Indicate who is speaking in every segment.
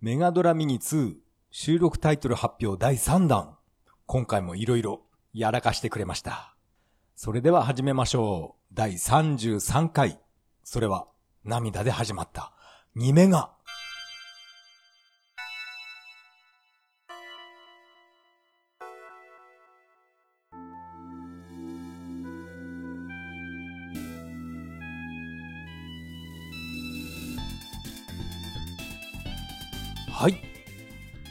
Speaker 1: メガドラミニ2収録タイトル発表第3弾。今回も色々やらかしてくれました。それでは始めましょう。第33回。それは涙で始まった。2メガ。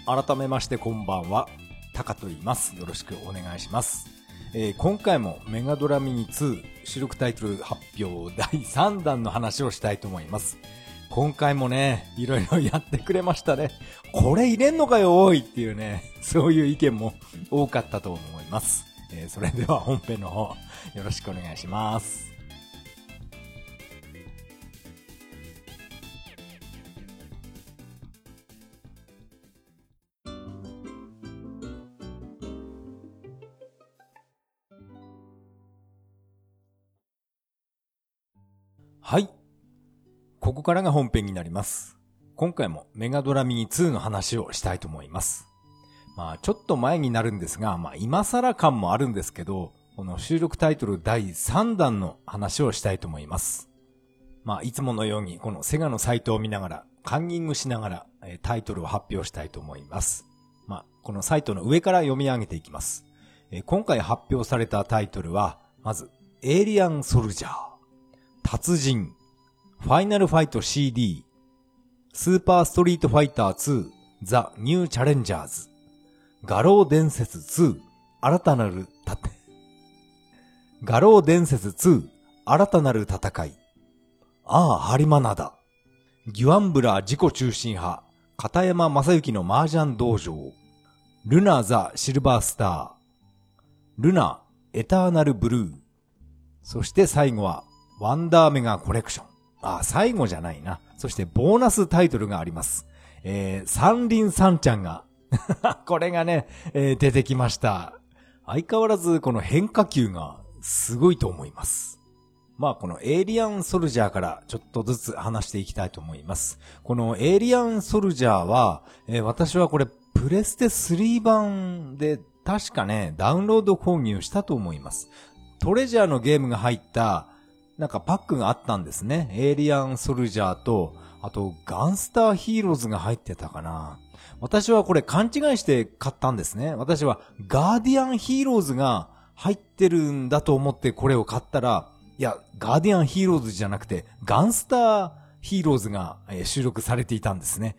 Speaker 1: 改めましてこんばんは。タカと言います。よろしくお願いします。えー今回もメガドラミニ2収録タイトル発表第3弾の話をしたいと思います。今回もね、いろいろやってくれましたね。これ入れんのかよ、おいっていうね、そういう意見も多かったと思います。えーそれでは本編の方、よろしくお願いします。はい。ここからが本編になります。今回もメガドラミニ2の話をしたいと思います。まあちょっと前になるんですが、まあ今更感もあるんですけど、この収録タイトル第3弾の話をしたいと思います。まあいつものようにこのセガのサイトを見ながら、カンニングしながらタイトルを発表したいと思います。まあこのサイトの上から読み上げていきます。今回発表されたタイトルは、まず、エイリアンソルジャー。達人、ファイナルファイト CD、スーパーストリートファイター2、ザ・ニューチャレンジャーズ、画廊伝説2、新たなるたて、画廊伝説2、新たなる戦い、ああ、ハリマナだ、ギュアンブラー自己中心派、片山正幸の麻雀道場、ルナ・ザ・シルバースター、ルナ・エターナル・ブルー、そして最後は、ワンダーメガコレクション。あ、最後じゃないな。そしてボーナスタイトルがあります。えー、三輪三ちゃんが、これがね、えー出てきました。相変わらずこの変化球がすごいと思います。まあこのエイリアンソルジャーからちょっとずつ話していきたいと思います。このエイリアンソルジャーは、えー私はこれプレステ3版で確かね、ダウンロード購入したと思います。トレジャーのゲームが入った、なんかパックがあったんですね。エイリアンソルジャーと、あとガンスターヒーローズが入ってたかな。私はこれ勘違いして買ったんですね。私はガーディアンヒーローズが入ってるんだと思ってこれを買ったら、いや、ガーディアンヒーローズじゃなくて、ガンスターヒーローズが収録されていたんですね。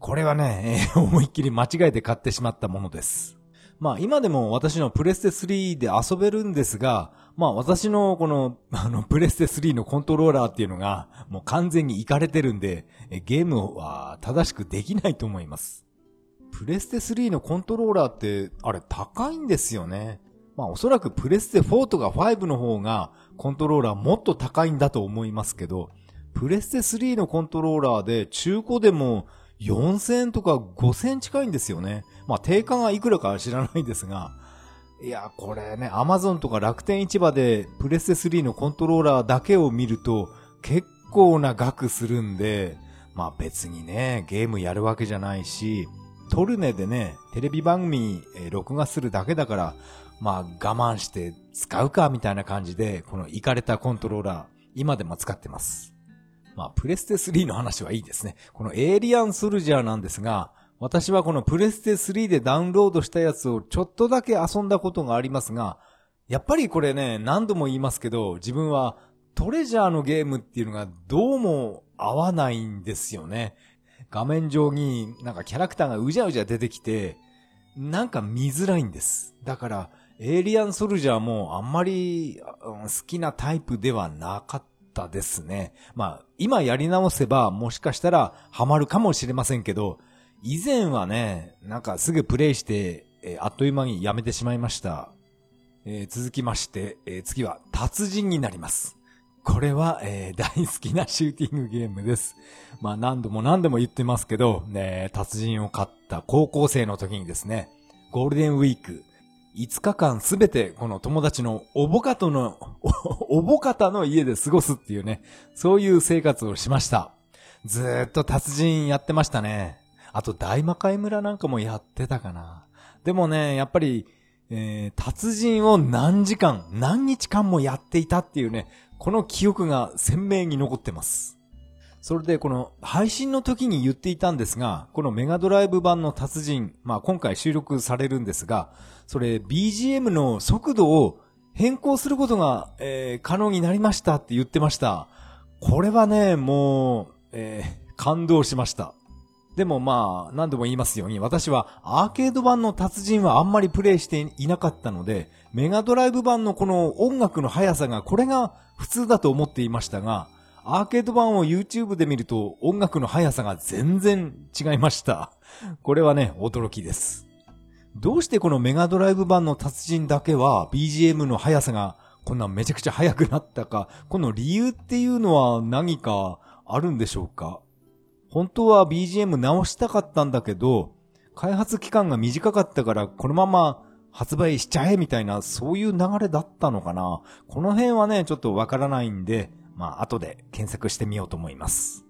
Speaker 1: これはね、思いっきり間違えて買ってしまったものです。まあ今でも私のプレステ3で遊べるんですが、まあ私のこの、あの、プレステ3のコントローラーっていうのが、もう完全にいかれてるんで、ゲームは正しくできないと思います。プレステ3のコントローラーって、あれ高いんですよね。まあおそらくプレステ4とか5の方が、コントローラーもっと高いんだと思いますけど、プレステ3のコントローラーで中古でも4000円とか5000円近いんですよね。まあ定価がいくらかは知らないですが、いや、これね、アマゾンとか楽天市場でプレステ3のコントローラーだけを見ると結構な額するんで、まあ別にね、ゲームやるわけじゃないし、トルネでね、テレビ番組、えー録画するだけだから、まあ我慢して使うかみたいな感じで、このイかれたコントローラー、今でも使ってます。まあ、プレステ3の話はいいですね。このエイリアンソルジャーなんですが、私はこのプレステ3でダウンロードしたやつをちょっとだけ遊んだことがありますが、やっぱりこれね、何度も言いますけど、自分はトレジャーのゲームっていうのがどうも合わないんですよね。画面上になんかキャラクターがうじゃうじゃ出てきて、なんか見づらいんです。だから、エイリアンソルジャーもあんまり好きなタイプではなかったですね。まあ、今やり直せばもしかしたらハマるかもしれませんけど、以前はね、なんかすぐプレイして、えーあっという間にやめてしまいました。えー続きまして、えー次は達人になります。これは、えー大好きなシューティングゲームです。まあ何度も何度も言ってますけど、ね、達人を買った高校生の時にですね、ゴールデンウィーク、5日間すべてこの友達のおぼかとの、お おぼかたの家で過ごすっていうね、そういう生活をしました。ずっと達人やってましたね。あと大魔界村なんかもやってたかな。でもね、やっぱり、えー、達人を何時間、何日間もやっていたっていうね、この記憶が鮮明に残ってます。それでこの配信の時に言っていたんですが、このメガドライブ版の達人、まあ今回収録されるんですが、それ BGM の速度を変更することが、えー、可能になりましたって言ってました。これはね、もう、えー、感動しました。でもまあ、何度も言いますように、私はアーケード版の達人はあんまりプレイしていなかったので、メガドライブ版のこの音楽の速さがこれが普通だと思っていましたが、アーケード版を YouTube で見ると音楽の速さが全然違いました。これはね、驚きです。どうしてこのメガドライブ版の達人だけは BGM の速さがこんなめちゃくちゃ速くなったか、この理由っていうのは何かあるんでしょうか？本当は BGM 直したかったんだけど、開発期間が短かったからこのまま発売しちゃえみたいな、そういう流れだったのかなこの辺はね、ちょっとわからないんで、まあ後で検索してみようと思います。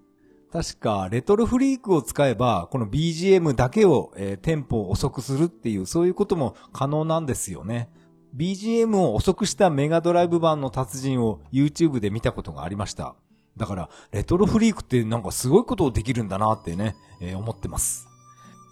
Speaker 1: 確か、レトロフリークを使えば、この BGM だけを、えー、テンポを遅くするっていう、そういうことも可能なんですよね。BGM を遅くしたメガドライブ版の達人を YouTube で見たことがありました。だから、レトロフリークってなんかすごいことをできるんだなってね、えー、思ってます。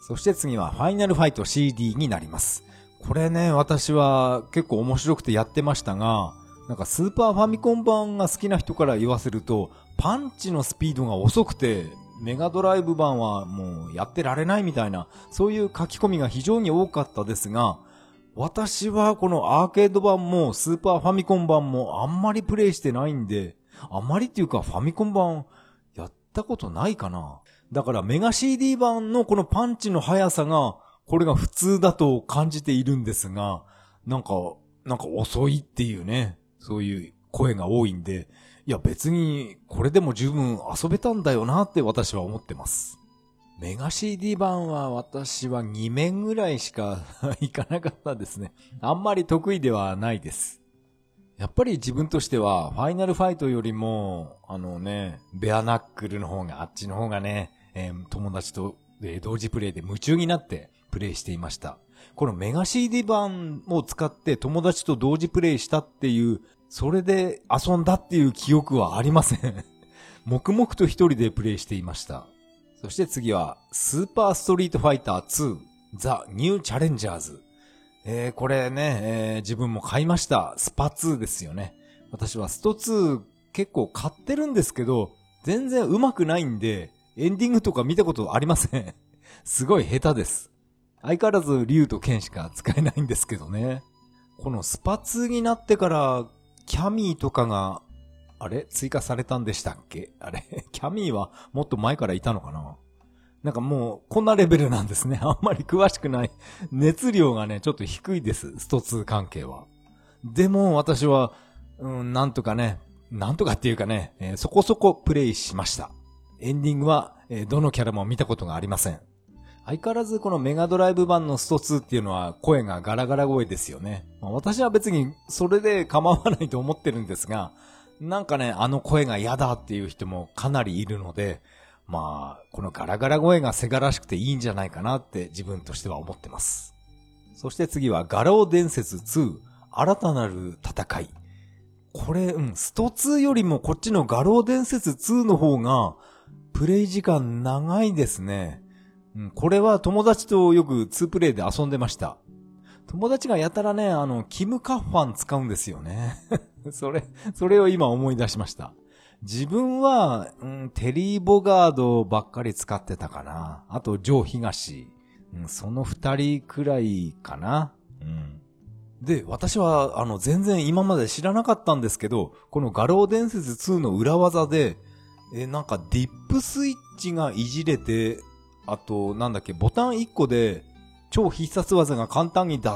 Speaker 1: そして次はファイナルファイト CD になります。これね、私は結構面白くてやってましたが、なんかスーパーファミコン版が好きな人から言わせると、パンチのスピードが遅くて、メガドライブ版はもうやってられないみたいな、そういう書き込みが非常に多かったですが、私はこのアーケード版もスーパーファミコン版もあんまりプレイしてないんで、あまりっていうかファミコン版やったことないかな。だからメガ CD 版のこのパンチの速さが、これが普通だと感じているんですが、なんか、なんか遅いっていうね、そういう声が多いんで、いや別にこれでも十分遊べたんだよなって私は思ってます。メガ CD 版は私は2面ぐらいしか 行かなかったですね。あんまり得意ではないです。やっぱり自分としては、ファイナルファイトよりも、あのね、ベアナックルの方が、あっちの方がね、えー、友達と、えー、同時プレイで夢中になってプレイしていました。このメガ CD 版を使って友達と同時プレイしたっていう、それで遊んだっていう記憶はありません。黙々と一人でプレイしていました。そして次は、スーパーストリートファイター2、ザ・ニューチャレンジャーズ。えー、これね、えー、自分も買いました。スパ2ですよね。私はスト2結構買ってるんですけど、全然上手くないんで、エンディングとか見たことありません。すごい下手です。相変わらず竜と剣しか使えないんですけどね。このスパ2になってから、キャミーとかが、あれ？追加されたんでしたっけ？あれ？キャミーはもっと前からいたのかな？なんかもう、こんなレベルなんですね。あんまり詳しくない。熱量がね、ちょっと低いです。スト2関係は。でも、私は、うん、なんとかね、なんとかっていうかね、えー、そこそこプレイしました。エンディングは、えー、どのキャラも見たことがありません。相変わらずこのメガドライブ版のスト2っていうのは声がガラガラ声ですよね。まあ、私は別にそれで構わないと思ってるんですが、なんかね、あの声が嫌だっていう人もかなりいるので、まあ、このガラガラ声がセガらしくていいんじゃないかなって自分としては思ってます。そして次はガロー伝説2、新たなる戦い。これ、うん、スト2よりもこっちのガロー伝説2の方が、プレイ時間長いですね。うん、これは友達とよく2プレイで遊んでました。友達がやたらね、あの、キムカッファン使うんですよね。それ、それを今思い出しました。自分は、うん、テリー・ボガードばっかり使ってたかな。あと、ジョー・東。うん、その二人くらいかな。うん。で、私は、あの、全然今まで知らなかったんですけど、この画廊伝説2の裏技で、え、なんかディップスイッチがいじれて、あと、なんだっけ、ボタン1個で、超必殺技が簡単に出、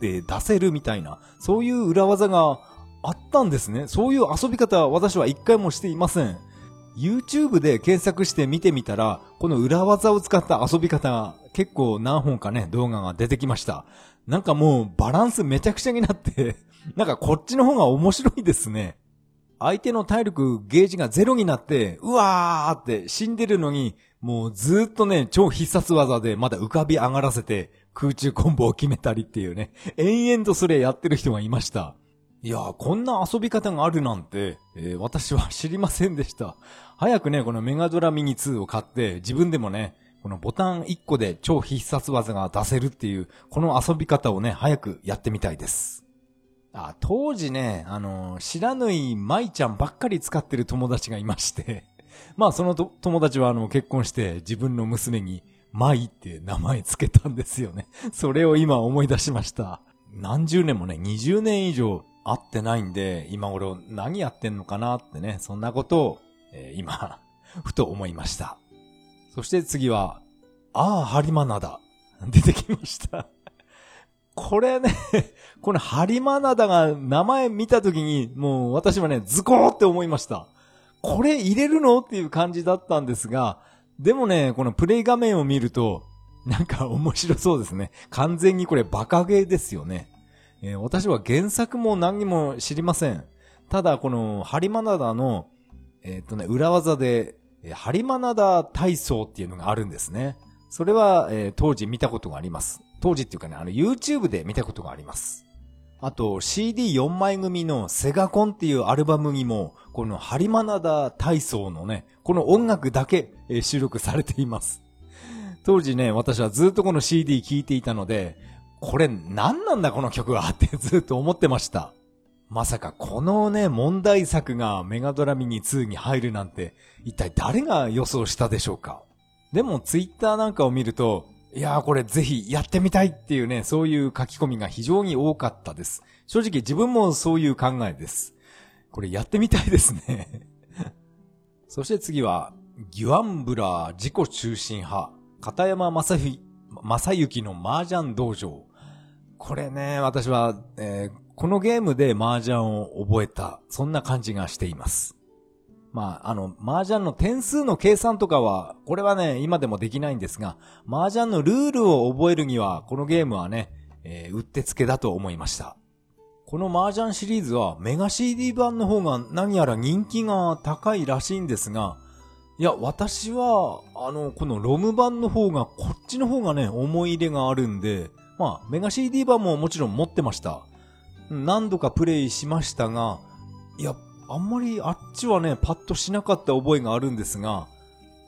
Speaker 1: 出せるみたいな、そういう裏技があったんですね。そういう遊び方は私は一回もしていません。YouTube で検索して見てみたら、この裏技を使った遊び方、結構何本かね、動画が出てきました。なんかもうバランスめちゃくちゃになって なんかこっちの方が面白いですね。相手の体力、ゲージがゼロになって、うわーって死んでるのに、もうずっとね、超必殺技でまだ浮かび上がらせて空中コンボを決めたりっていうね、延々とそれやってる人がいました。いやー、こんな遊び方があるなんて、えー、私は知りませんでした。早くね、このメガドラミニ2を買って、自分でもね、このボタン1個で超必殺技が出せるっていう、この遊び方をね、早くやってみたいです。あ、当時ね、あのー、知らぬい舞ちゃんばっかり使ってる友達がいまして まあその友達はあの結婚して自分の娘に舞って名前つけたんですよね。それを今思い出しました。何十年もね、20年以上会ってないんで、今頃何やってんのかなってね、そんなことを、えー、今、ふと思いました。そして次は、ああ、ハリマナダ。出てきましたこれね、このハリマナダが名前見たときに、もう私はね、ズコーって思いました。これ入れるのっていう感じだったんですが、でもね、このプレイ画面を見ると、なんか面白そうですね。完全にこれバカゲーですよね。えー、私は原作も何にも知りません。ただ、このハリマナダの、えっ、とね、裏技で、え、ハリマナダ体操っていうのがあるんですね。それは、えー、当時見たことがあります。当時っていうかね、あの YouTube で見たことがあります。あと CD4 枚組のセガコンっていうアルバムにも、このハリマナダ体操のね、この音楽だけ収録されています。当時ね、私はずっとこの CD 聴いていたので、これ何なんだこの曲はってずっと思ってました。まさかこのね、問題作がメガドラミニ2に入るなんて、一体誰が予想したでしょうかでもツイッターなんかを見ると、いやーこれぜひやってみたいっていうね、そういう書き込みが非常に多かったです。正直自分もそういう考えです。これやってみたいですね そして次は、ギュアンブラー自己中心派、片山正幸正幸の麻雀道場。これね、私は、えー、このゲームで麻雀を覚えた、そんな感じがしています。まあ、あの、麻雀の点数の計算とかは、これはね、今でもできないんですが、麻雀のルールを覚えるには、このゲームはね、えー、うってつけだと思いました。この麻雀シリーズはメガ CD 版の方が何やら人気が高いらしいんですが、いや、私は、あの、このロム版の方が、こっちの方がね、思い入れがあるんで、まあ、メガ CD 版ももちろん持ってました。何度かプレイしましたが、いや、あんまりあっちはね、パッとしなかった覚えがあるんですが、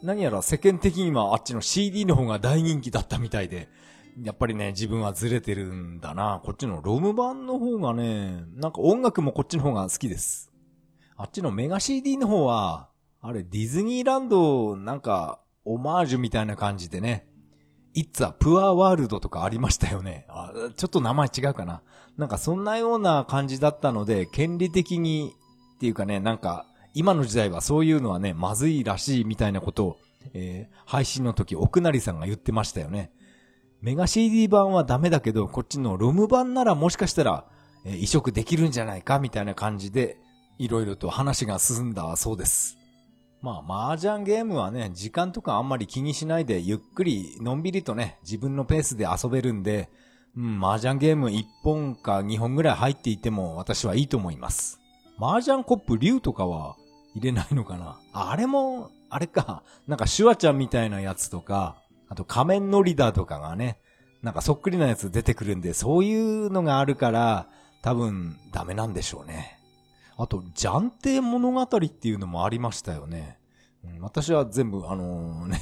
Speaker 1: 何やら世間的にはあっちの CD の方が大人気だったみたいで、やっぱりね、自分はずれてるんだな。こっちのロム版の方がね、なんか音楽もこっちの方が好きです。あっちのメガ CD の方は、あれディズニーランドなんかオマージュみたいな感じでね、It's a Poor World とかありましたよね。あちょっと名前違うかな。なんかそんなような感じだったので、権利的にっていうかね、なんか、今の時代はそういうのはね、まずいらしいみたいなことを、えー、配信の時、奥成さんが言ってましたよね。メガ CD 版はダメだけど、こっちのロム版ならもしかしたら、えー、移植できるんじゃないかみたいな感じで、いろいろと話が進んだそうです。まあ、麻雀ゲームはね、時間とかあんまり気にしないで、ゆっくり、のんびりとね、自分のペースで遊べるんで、うん、麻雀ゲーム1本か2本ぐらい入っていても私はいいと思います。麻雀コップ竜とかは入れないのかな？あれも、あれか、なんかシュワちゃんみたいなやつとか、あと仮面のリダーとかがね、なんかそっくりなやつ出てくるんで、そういうのがあるから、多分ダメなんでしょうね。あと、暫定物語っていうのもありましたよね。うん、私は全部、あのー、ね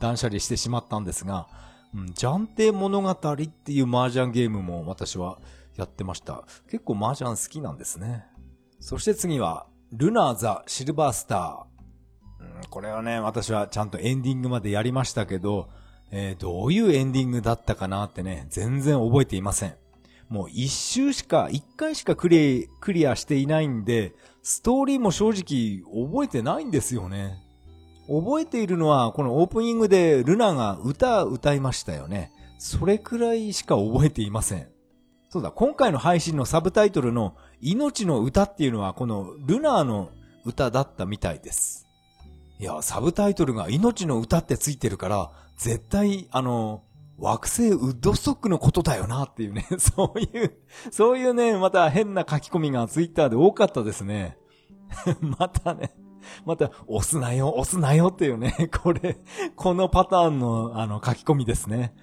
Speaker 1: 断捨離してしまったんですが、うん、暫定物語っていう麻雀ゲームも私はやってました。結構麻雀好きなんですね。そして次は、ルナーザ・シルバースター。うん、これはね、私はちゃんとエンディングまでやりましたけど、えー、どういうエンディングだったかなってね、全然覚えていません。もう一周しか、一回しかクリクリアしていないんで、ストーリーも正直覚えてないんですよね。覚えているのは、このオープニングでルナが歌歌いましたよね。それくらいしか覚えていません。そうだ、今回の配信のサブタイトルの命の歌っていうのはこのルナの歌だったみたいです。いや、サブタイトルが命の歌ってついてるから、絶対、あの、惑星ウッドストックのことだよなっていうね、そういう、そういうね、また変な書き込みがツイッターで多かったですね。またね、また、押すなよ、押すなよっていうね、これ、このパターンの、あの、書き込みですね。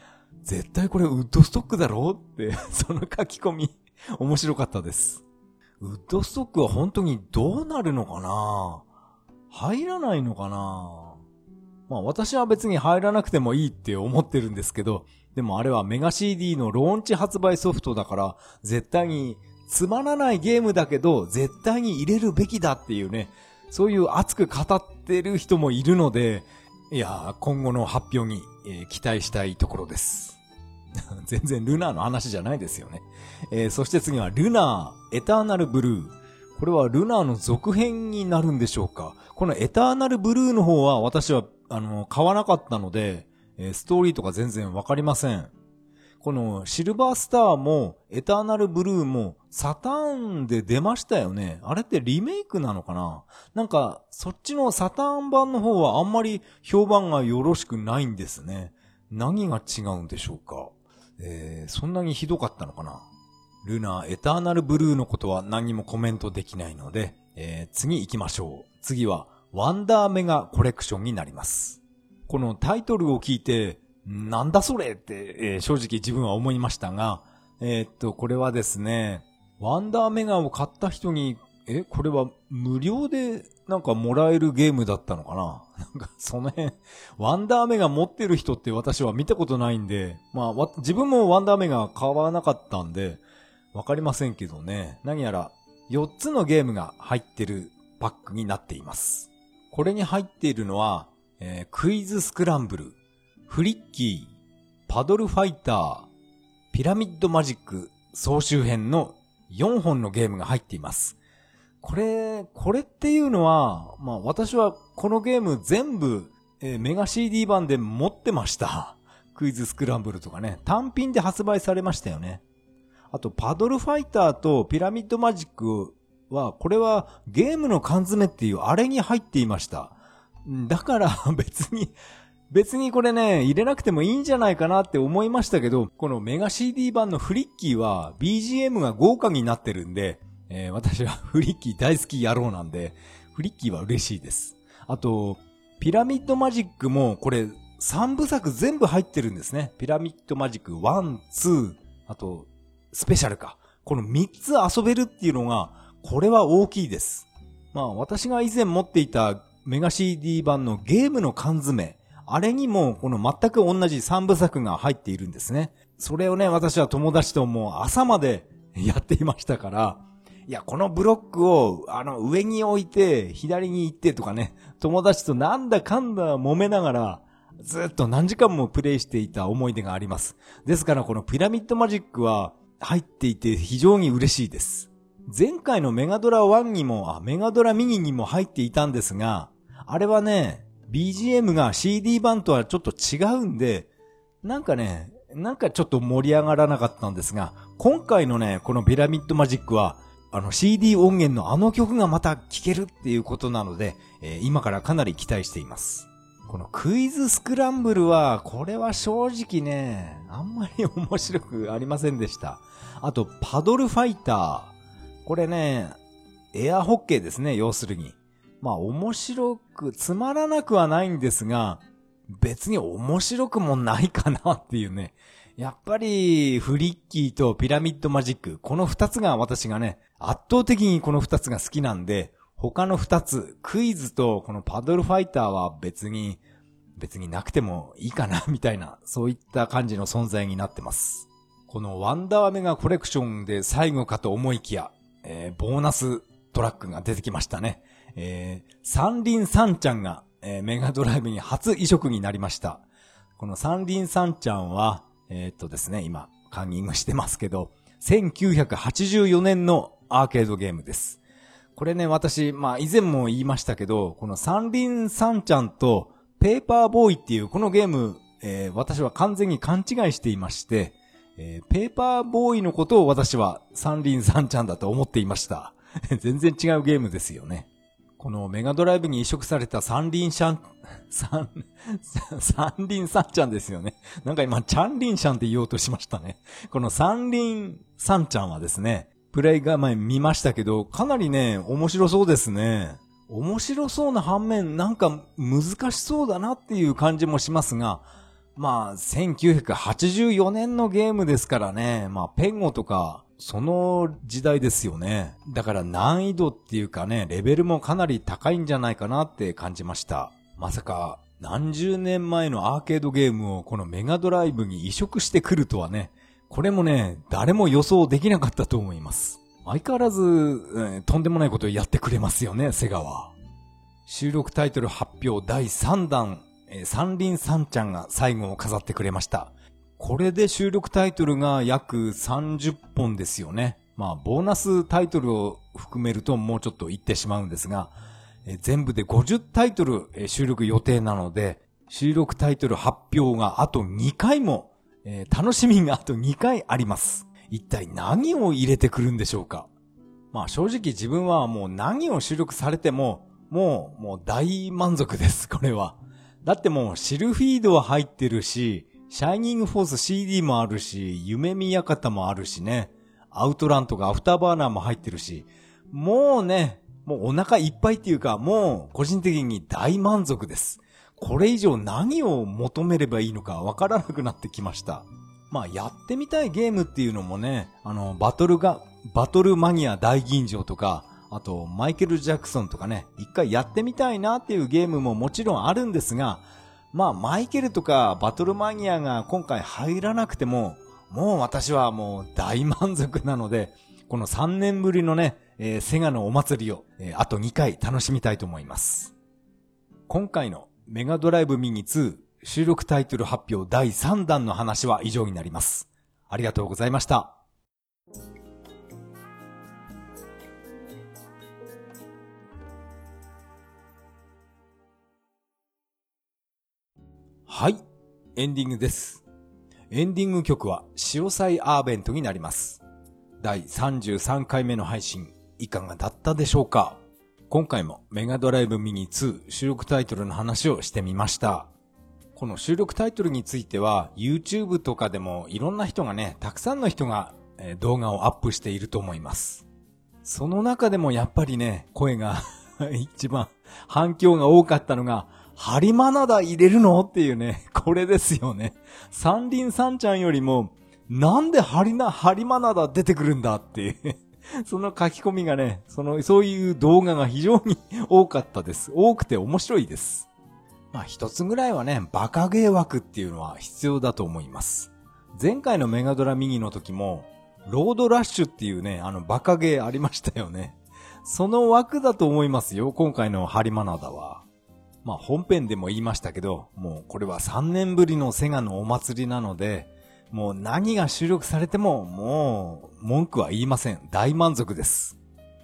Speaker 1: 絶対これウッドストックだろうって、その書き込み、面白かったです。ウッドストックは本当にどうなるのかな？入らないのかな？まあ私は別に入らなくてもいいって思ってるんですけど、でもあれはメガ CD のローンチ発売ソフトだから、絶対につまらないゲームだけど、絶対に入れるべきだっていうね、そういう熱く語ってる人もいるので、いや今後の発表に、えー、期待したいところです。全然ルナーの話じゃないですよね。えー、そして次はルナー、エターナルブルー。これはルナーの続編になるんでしょうかこのエターナルブルーの方は私は、あの、買わなかったので、えストーリーとか全然わかりません。このシルバースターもエターナルブルーもサターンで出ましたよね。あれってリメイクなのかな？なんかそっちのサターン版の方はあんまり評判がよろしくないんですね。何が違うんでしょうか？えー、そんなにひどかったのかな？ルナエターナルブルーのことは何もコメントできないので、えー、次行きましょう。次はワンダーメガコレクションになります。このタイトルを聞いて、なんだそれって、えー、正直自分は思いましたが、えー、っと、これはですね、ワンダーメガを買った人に、え、これは無料でなんかもらえるゲームだったのかな？なんかその辺、ワンダーメガ持ってる人って私は見たことないんで、まあ、自分もワンダーメガ買わなかったんで、わかりませんけどね、何やら4つのゲームが入ってるパックになっています。これに入っているのは、えー、クイズスクランブル、フリッキー、パドルファイター、ピラミッドマジック総集編の4本のゲームが入っています。これ、これっていうのは、まあ私はこのゲーム全部、えー、メガ CD 版で持ってました。クイズスクランブルとかね、単品で発売されましたよね。あと、パドルファイターとピラミッドマジックは、これはゲームの缶詰っていうあれに入っていました。だから 別に、別にこれね、入れなくてもいいんじゃないかなって思いましたけど、このメガ CD 版のフリッキーは BGM が豪華になってるんで、えー、私は フリッキー大好き野郎なんで、フリッキーは嬉しいです。あと、ピラミッドマジックもこれ3部作全部入ってるんですね。ピラミッドマジック1、2、あと、スペシャルか。この3つ遊べるっていうのが、これは大きいです。まあ私が以前持っていたメガ CD 版のゲームの缶詰、あれにもこの全く同じ3部作が入っているんですね。それをね、私は友達ともう朝まで やっていましたから、いや、このブロックを、あの、上に置いて、左に行ってとかね、友達となんだかんだ揉めながら、ずっと何時間もプレイしていた思い出があります。ですから、このピラミッドマジックは入っていて非常に嬉しいです。前回のメガドラ1にも、あ、メガドラミニにも入っていたんですが、あれはね、BGM が CD 版とはちょっと違うんで、なんかね、なんかちょっと盛り上がらなかったんですが、今回のね、このピラミッドマジックは、あの CD 音源のあの曲がまた聴けるっていうことなので、えー、今からかなり期待しています。このクイズスクランブルは、これは正直ね、あんまり面白くありませんでした。あと、パドルファイター。これね、エアホッケーですね、要するに。まあ面白く、つまらなくはないんですが、別に面白くもないかなっていうね。やっぱり、フリッキーとピラミッドマジック、この二つが私がね、圧倒的にこの二つが好きなんで、他の二つ、クイズとこのパドルファイターは別に、別になくてもいいかな、みたいな、そういった感じの存在になってます。このワンダーメガコレクションで最後かと思いきや、えー、ボーナストラックが出てきましたね。えー、三輪サンちゃんが、えー、メガドライブに初移植になりました。この三輪サンちゃんは、えー、っとですね、今、カンニングしてますけど、1984年のアーケードゲームです。これね、私、まあ以前も言いましたけど、この三輪サンちゃんとペーパーボーイっていうこのゲーム、えー、私は完全に勘違いしていまして、えー、ペーパーボーイのことを私は三輪サンちゃんだと思っていました。全然違うゲームですよね。このメガドライブに移植された三輪シャン、三、三輪さんちゃんですよね。なんか今、チャンリンシャンって言おうとしましたね。この三輪さんちゃんはですね、プレイ画面見ましたけど、かなりね、面白そうですね。面白そうな反面、なんか難しそうだなっていう感じもしますが、まあ、1984年のゲームですからね、まあ、ペンゴとか、その時代ですよね。だから難易度っていうかね、レベルもかなり高いんじゃないかなって感じました。まさか、何十年前のアーケードゲームをこのメガドライブに移植してくるとはね、これもね、誰も予想できなかったと思います。相変わらず、えー、とんでもないことをやってくれますよね、セガは。収録タイトル発表第3弾、えー、三輪三ちゃんが最後を飾ってくれました。これで収録タイトルが約30本ですよね。まあ、ボーナスタイトルを含めるともうちょっと言ってしまうんですが、えー、全部で50タイトル、えー、収録予定なので、収録タイトル発表があと2回も、えー、楽しみがあと2回あります。一体何を入れてくるんでしょうかまあ正直自分はもう何を収録されても、もう、もう大満足です、これは。だってもうシルフィードは入ってるし、シャイニングフォース CD もあるし、夢見館もあるしね、アウトランとかアフターバーナーも入ってるし、もうね、もうお腹いっぱいっていうか、もう個人的に大満足です。これ以上何を求めればいいのかわからなくなってきました。まあ、やってみたいゲームっていうのもね、あの、バトルが、バトルマニア大吟醸とか、あと、マイケル・ジャクソンとかね、一回やってみたいなっていうゲームももちろんあるんですが、まあ、マイケルとかバトルマニアが今回入らなくても、もう私はもう大満足なので、この3年ぶりのね、えー、セガのお祭りを、えー、あと2回楽しみたいと思います。今回のメガドライブミニ2収録タイトル発表第3弾の話は以上になります。ありがとうございました。はい、エンディングです。エンディング曲は、潮祭アーベントになります。第33回目の配信、いかがだったでしょうか？今回もメガドライブミニ2収録タイトルの話をしてみました。この収録タイトルについては、YouTube とかでもいろんな人がね、たくさんの人が、動画をアップしていると思います。その中でもやっぱりね、声が 一番反響が多かったのが、ハリマナダ入れるの？っていうね、これですよね。三輪三ちゃんよりも、なんでハリナ、ハリマナダ出てくるんだっていう その書き込みがね、その、そういう動画が非常に多かったです。多くて面白いです。まあ一つぐらいはね、バカゲー枠っていうのは必要だと思います。前回のメガドラミニの時も、ロードラッシュっていうね、あのバカゲーありましたよね。その枠だと思いますよ、今回のハリマナダは。まあ本編でも言いましたけど、もうこれは3年ぶりのセガのお祭りなので、もう何が収録されても、もう文句は言いません。大満足です。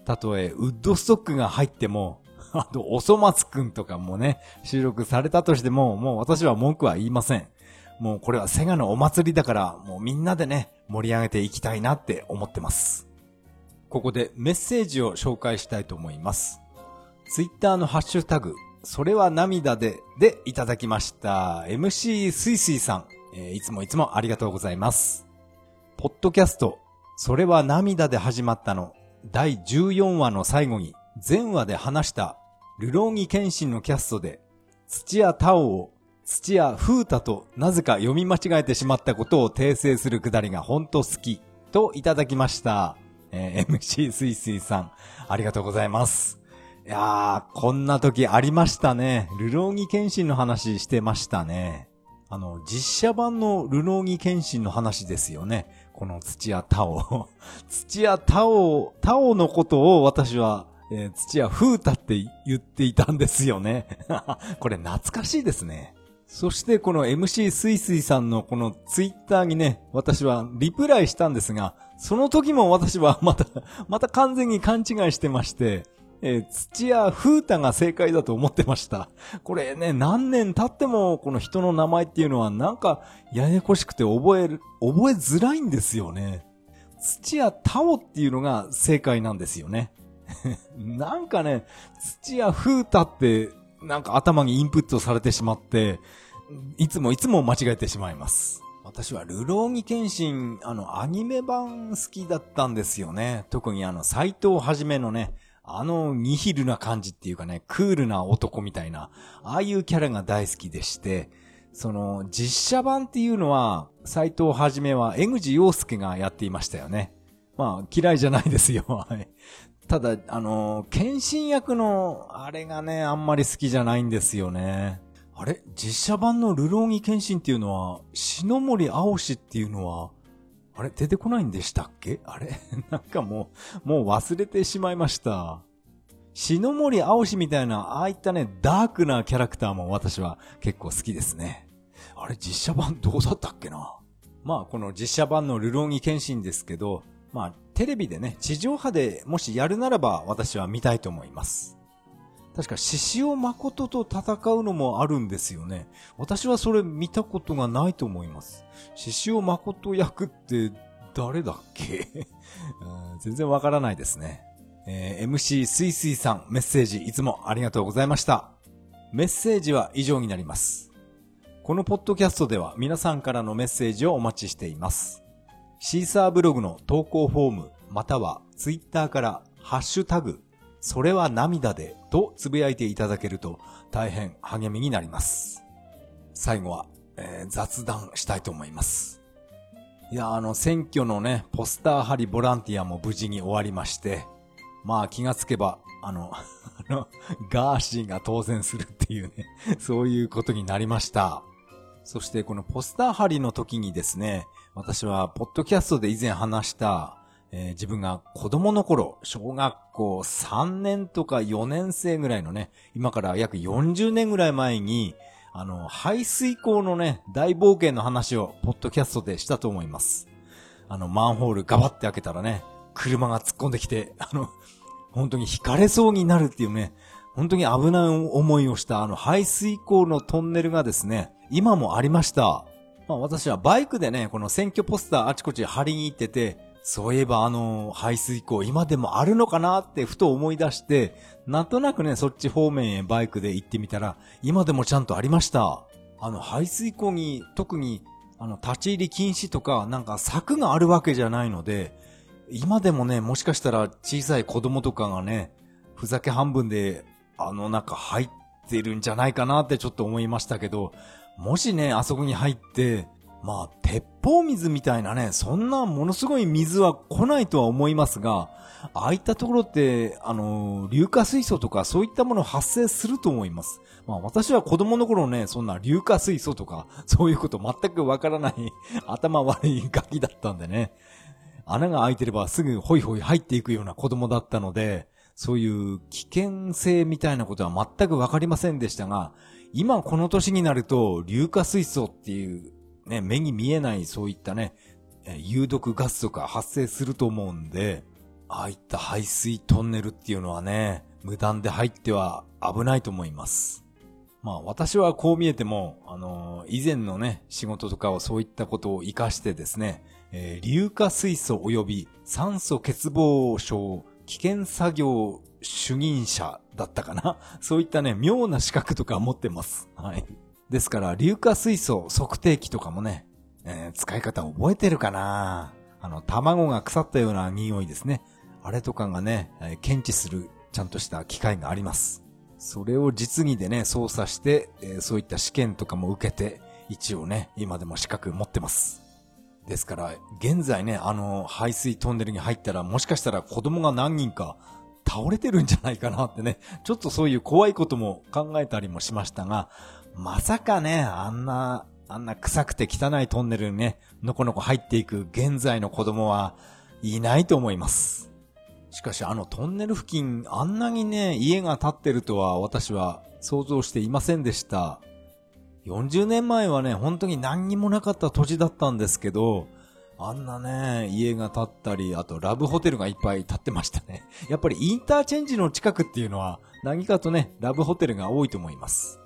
Speaker 1: たとえウッドストックが入っても、あと、おそ松くんとかもね、収録されたとしても、もう私は文句は言いません。もうこれはセガのお祭りだから、もうみんなでね、盛り上げていきたいなって思ってます。ここでメッセージを紹介したいと思います。ツイッターのハッシュタグ、それは涙で、でいただきました。MC すいすいさん、えー、いつもいつもありがとうございます。ポッドキャスト、それは涙で始まったの、第14話の最後に、前話で話したルローギ剣心のキャストで、土屋太鳳を土屋風太となぜか読み間違えてしまったことを訂正するくだりがほんと好きといただきました。えー、MC すいすいさん、ありがとうございます。いやー、こんな時ありましたね。ルローギ剣心の話してましたね。あの、実写版のルローギ剣心の話ですよね。この土屋太鳳。土屋太鳳、太鳳のことを私はえー、土屋風太って言っていたんですよね。これ懐かしいですね。そしてこの MC すいすいさんのこのツイッターにね、私はリプライしたんですが、その時も私はまた、また完全に勘違いしてまして、えー、土屋風太が正解だと思ってました。これね、何年経ってもこの人の名前っていうのはなんかややこしくて覚える、覚えづらいんですよね。土屋太鳳っていうのが正解なんですよね。なんかね、土屋風太って、なんか頭にインプットされてしまって、いつもいつも間違えてしまいます。私はルローニケンシン、あの、アニメ版好きだったんですよね。特にあの、斎藤はじめのね、あのニヒルな感じっていうかね、クールな男みたいな、ああいうキャラが大好きでして、その、実写版っていうのは、斎藤はじめは江口洋介がやっていましたよね。まあ、嫌いじゃないですよ。はい。ただ、あの、献身役の、あれがね、あんまり好きじゃないんですよね。あれ？実写版のルローギ献身っていうのは、篠森青志っていうのは、あれ出てこないんでしたっけ？あれ？なんかもう、もう忘れてしまいました。篠森青志みたいな、ああいったね、ダークなキャラクターも私は結構好きですね。あれ実写版どうだったっけな？まあこの実写版のルローギ献身ですけど、まあテレビでね、地上波でもしやるならば私は見たいと思います。確か獅子王誠と戦うのもあるんですよね。私はそれ見たことがないと思います。獅子王誠役って誰だっけ？全然わからないですね。えー、MC すいすいさんメッセージいつもありがとうございました。メッセージは以上になります。このポッドキャストでは皆さんからのメッセージをお待ちしています。シーサーブログの投稿フォームまたはツイッターからハッシュタグそれは涙でとつぶやいていただけると大変励みになります。最後は、えー、雑談したいと思います。いや、あの、選挙のね、ポスター貼りボランティアも無事に終わりまして、まあ気がつけば、あの、あの、ガーシーが当選するっていうね、そういうことになりました。そしてこのポスター貼りの時にですね、私はポッドキャストで以前話した、えー、自分が子供の頃、小学校3年とか4年生ぐらいのね、今から約40年ぐらい前に、あの、排水溝のね、大冒険の話をポッドキャストでしたと思います。あの、マンホールガバって開けたらね、車が突っ込んできて、あの、本当に惹かれそうになるっていうね、本当に危ない思いをしたあの排水溝のトンネルがですね、今もありました。まあ私はバイクでね、この選挙ポスターあちこち貼りに行ってて、そういえばあの排水溝今でもあるのかなってふと思い出して、なんとなくね、そっち方面へバイクで行ってみたら、今でもちゃんとありました。あの排水溝に特にあの立ち入り禁止とかなんか柵があるわけじゃないので、今でもね、もしかしたら小さい子供とかがね、ふざけ半分であの中入ってるんじゃないかなってちょっと思いましたけど、もしね、あそこに入って、まあ、鉄砲水みたいなね、そんなものすごい水は来ないとは思いますが、ああいったところって、あの、硫化水素とかそういったもの発生すると思います。まあ私は子供の頃ね、そんな硫化水素とか、そういうこと全くわからない頭悪いガキだったんでね。穴が開いてればすぐホイホイ入っていくような子供だったので、そういう危険性みたいなことは全くわかりませんでしたが、今この年になると、硫化水素っていう、ね、目に見えないそういったね、有毒ガスとか発生すると思うんで、ああいった排水トンネルっていうのはね、無断で入っては危ないと思います。まあ私はこう見えても、あのー、以前のね、仕事とかをそういったことを活かしてですね、えー、硫化水素及び酸素欠乏症危険作業主任者だったかな？そういったね、妙な資格とか持ってます。はい。ですから、硫化水素測定器とかもね、えー、使い方覚えてるかなあの、卵が腐ったような匂いですね。あれとかがね、えー、検知するちゃんとした機械があります。それを実技でね、操作して、えー、そういった試験とかも受けて、一応ね、今でも資格持ってます。ですから、現在ね、あの、排水トンネルに入ったら、もしかしたら子供が何人か倒れてるんじゃないかなってね、ちょっとそういう怖いことも考えたりもしましたが、まさかね、あんな、あんな臭くて汚いトンネルにね、のこのこ入っていく現在の子供はいないと思います。しかしあのトンネル付近、あんなにね、家が建ってるとは私は想像していませんでした。40年前はね、本当に何にもなかった土地だったんですけど、あんなね、家が建ったり、あとラブホテルがいっぱい建ってましたね。やっぱりインターチェンジの近くっていうのは、何かとね、ラブホテルが多いと思います。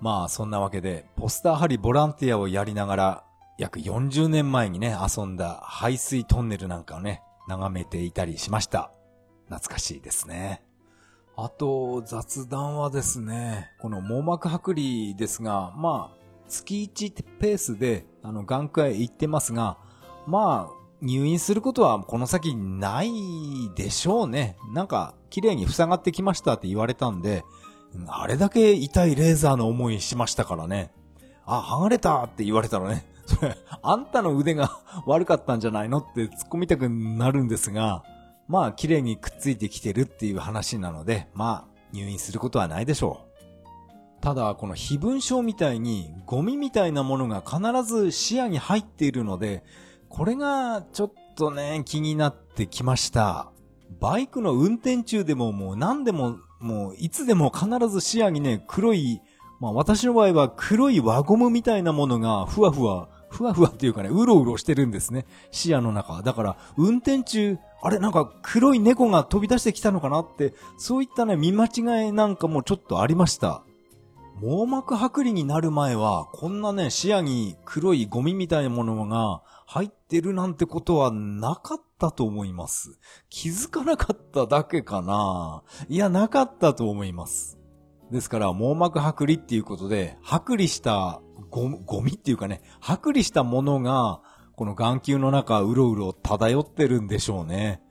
Speaker 1: まあ、そんなわけで、ポスター貼りボランティアをやりながら、約40年前にね、遊んだ排水トンネルなんかをね、眺めていたりしました。懐かしいですね。あと、雑談はですね、この網膜剥離ですが、まあ、月1ペースで、あの、眼科へ行ってますが、まあ、入院することはこの先ないでしょうね。なんか、綺麗に塞がってきましたって言われたんで、あれだけ痛いレーザーの思いしましたからね。あ、剥がれたって言われたらね、それ、あんたの腕が 悪かったんじゃないのって突っ込みたくなるんですが、まあ、綺麗にくっついてきてるっていう話なので、まあ、入院することはないでしょう。ただ、この非分症みたいにゴミみたいなものが必ず視野に入っているので、これがちょっとね、気になってきました。バイクの運転中でももう何でも、もういつでも必ず視野にね、黒い、まあ私の場合は黒い輪ゴムみたいなものがふわふわ、ふわふわっていうかね、うろうろしてるんですね。視野の中。だから運転中、あれなんか黒い猫が飛び出してきたのかなって、そういったね、見間違いなんかもちょっとありました。網膜剥離になる前は、こんなね、視野に黒いゴミみたいなものが入ってるなんてことはなかったと思います。気づかなかっただけかないや、なかったと思います。ですから、網膜剥離っていうことで、剥離したゴゴミっていうかね、剥離したものが、この眼球の中うろうろ漂ってるんでしょうね。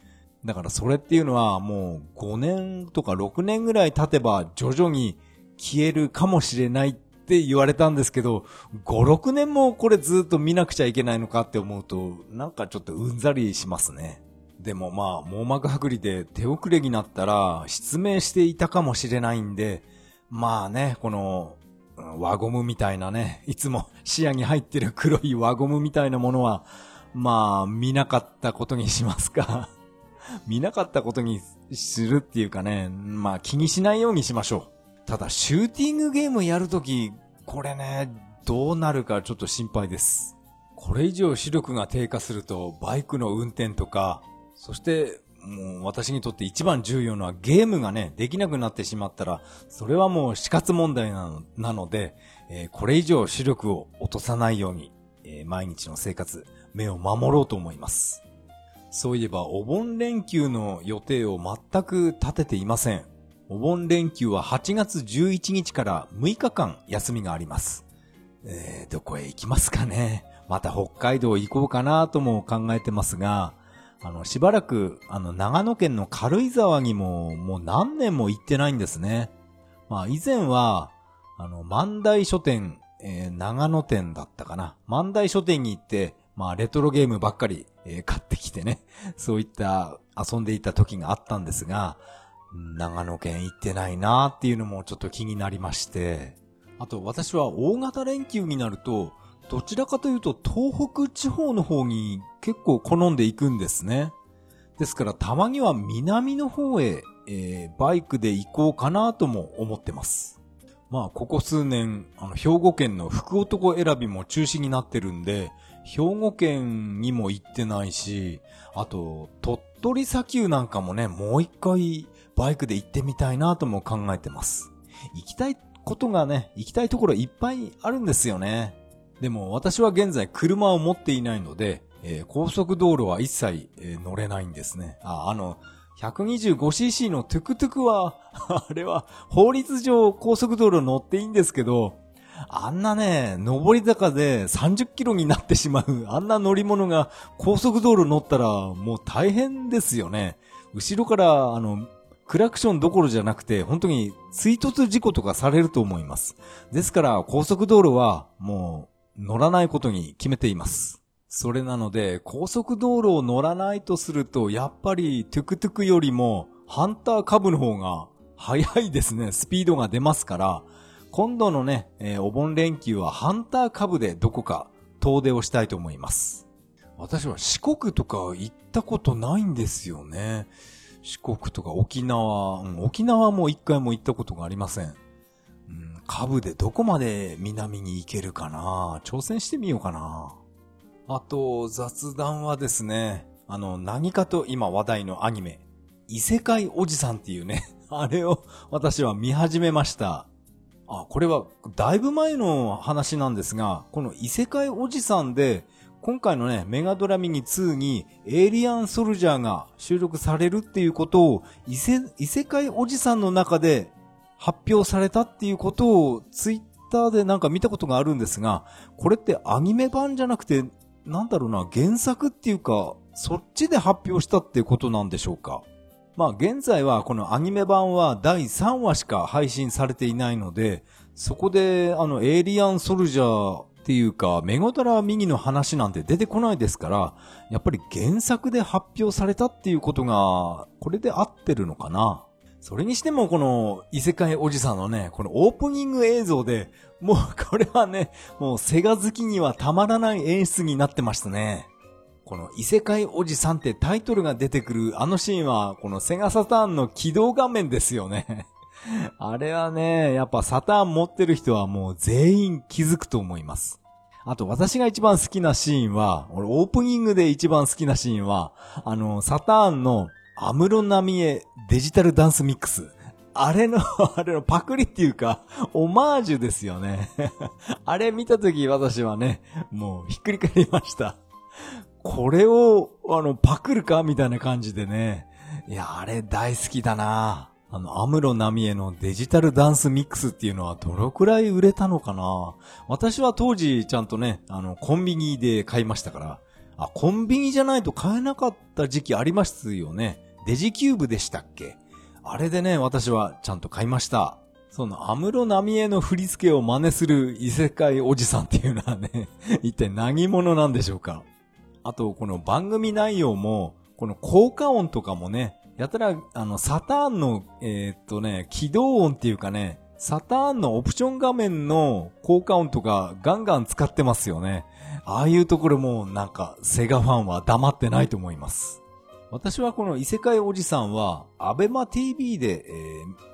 Speaker 1: だからそれっていうのはもう5年とか6年ぐらい経てば徐々に消えるかもしれないって言われたんですけど、5、6年もこれずっと見なくちゃいけないのかって思うと、なんかちょっとうんざりしますね。でもまあ、網膜剥離で手遅れになったら失明していたかもしれないんで、まあね、この、輪ゴムみたいなね、いつも視野に入ってる黒い輪ゴムみたいなものは、まあ、見なかったことにしますか。見なかったことにするっていうかね、まあ気にしないようにしましょう。ただ、シューティングゲームやるとき、これね、どうなるかちょっと心配です。これ以上視力が低下すると、バイクの運転とか、そして、もう私にとって一番重要なゲームがね、できなくなってしまったら、それはもう死活問題なのなので、えー、これ以上視力を落とさないように、えー、毎日の生活、目を守ろうと思います。そういえば、お盆連休の予定を全く立てていません。お盆連休は8月11日から6日間休みがあります。えー、どこへ行きますかね。また北海道行こうかなとも考えてますが、あの、しばらく、あの、長野県の軽井沢にも、もう何年も行ってないんですね。まあ、以前は、あの、万代書店、えー、長野店だったかな。万代書店に行って、まあ、レトロゲームばっかり、えー、買ってきてね、そういった遊んでいた時があったんですが、長野県行ってないなっていうのもちょっと気になりまして、あと私は大型連休になると、どちらかというと東北地方の方に結構好んで行くんですね。ですからたまには南の方へ、えー、バイクで行こうかなとも思ってます。まあ、ここ数年、あの、兵庫県の福男選びも中止になってるんで、兵庫県にも行ってないし、あと、鳥取砂丘なんかもね、もう一回バイクで行ってみたいなとも考えてます。行きたいことがね、行きたいところいっぱいあるんですよね。でも私は現在車を持っていないので、えー、高速道路は一切、えー、乗れないんですね。あ、あの、125cc のトゥクトゥクは、あれは法律上高速道路乗っていいんですけど、あんなね、上り坂で30キロになってしまう、あんな乗り物が高速道路乗ったらもう大変ですよね。後ろから、あの、クラクションどころじゃなくて、本当に追突事故とかされると思います。ですから、高速道路はもう乗らないことに決めています。それなので、高速道路を乗らないとすると、やっぱりトゥクトゥクよりもハンター株の方が速いですね。スピードが出ますから、今度のね、えー、お盆連休はハンター株でどこか遠出をしたいと思います。私は四国とか行ったことないんですよね。四国とか沖縄、うん、沖縄も一回も行ったことがありません。うん、株でどこまで南に行けるかな挑戦してみようかな。あと、雑談はですね、あの、何かと今話題のアニメ、異世界おじさんっていうね、あれを私は見始めました。あ、これはだいぶ前の話なんですが、この異世界おじさんで、今回のね、メガドラミニ2にエイリアンソルジャーが収録されるっていうことを異世異世界おじさんの中で発表されたっていうことをツイッターでなんか見たことがあるんですが、これってアニメ版じゃなくてなんだろうな、原作っていうか、そっちで発表したってことなんでしょうか？まあ現在はこのアニメ版は第3話しか配信されていないので、そこであのエイリアンソルジャーっていうか、メゴドラミニの話なんて出てこないですから、やっぱり原作で発表されたっていうことが、これで合ってるのかなそれにしてもこの異世界おじさんのね、このオープニング映像で、もうこれはね、もうセガ好きにはたまらない演出になってましたね。この異世界おじさんってタイトルが出てくるあのシーンは、このセガサターンの起動画面ですよね。あれはね、やっぱサターン持ってる人はもう全員気づくと思います。あと私が一番好きなシーンは、俺オープニングで一番好きなシーンは、あの、サターンのアムロナミエデジタルダンスミックス。あれの、あれのパクリっていうか、オマージュですよね。あれ見たとき私はね、もうひっくり返りました。これを、あの、パクるかみたいな感じでね。いや、あれ大好きだなあの、アムロナミエのデジタルダンスミックスっていうのはどのくらい売れたのかな？私は当時ちゃんとね、あの、コンビニで買いましたから。あ、コンビニじゃないと買えなかった時期ありますよね。デジキューブでしたっけ？あれでね、私はちゃんと買いました。その、アムロナミエの振り付けを真似する異世界おじさんっていうのはね、一体何者なんでしょうか？あと、この番組内容も、この効果音とかもね、やたら、あの、サターンの、えー、っとね、起動音っていうかね、サターンのオプション画面の効果音とかガンガン使ってますよね。ああいうところもなんかセガファンは黙ってないと思います。私はこの異世界おじさんは、アベマ TV で、え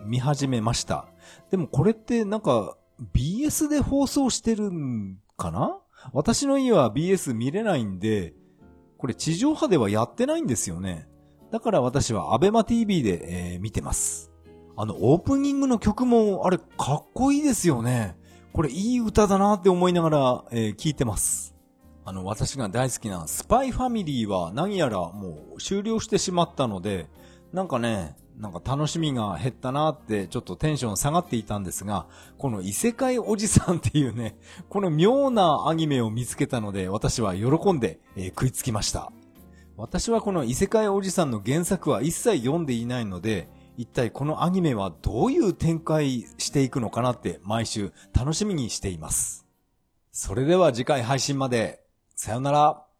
Speaker 1: ー、見始めました。でもこれってなんか BS で放送してるんかな？私の家は BS 見れないんで、これ地上波ではやってないんですよね。だから私はアベマ TV で、えー、見てます。あの、オープニングの曲も、あれ、かっこいいですよね。これいい歌だなって思いながら、えー、聞いてます。あの、私が大好きなスパイファミリーは何やらもう終了してしまったので、なんかね、なんか楽しみが減ったなってちょっとテンション下がっていたんですが、この異世界おじさんっていうね、この妙なアニメを見つけたので私は喜んで、え、食いつきました。私はこの異世界おじさんの原作は一切読んでいないので、一体このアニメはどういう展開していくのかなって毎週楽しみにしています。それでは次回配信までさよなら。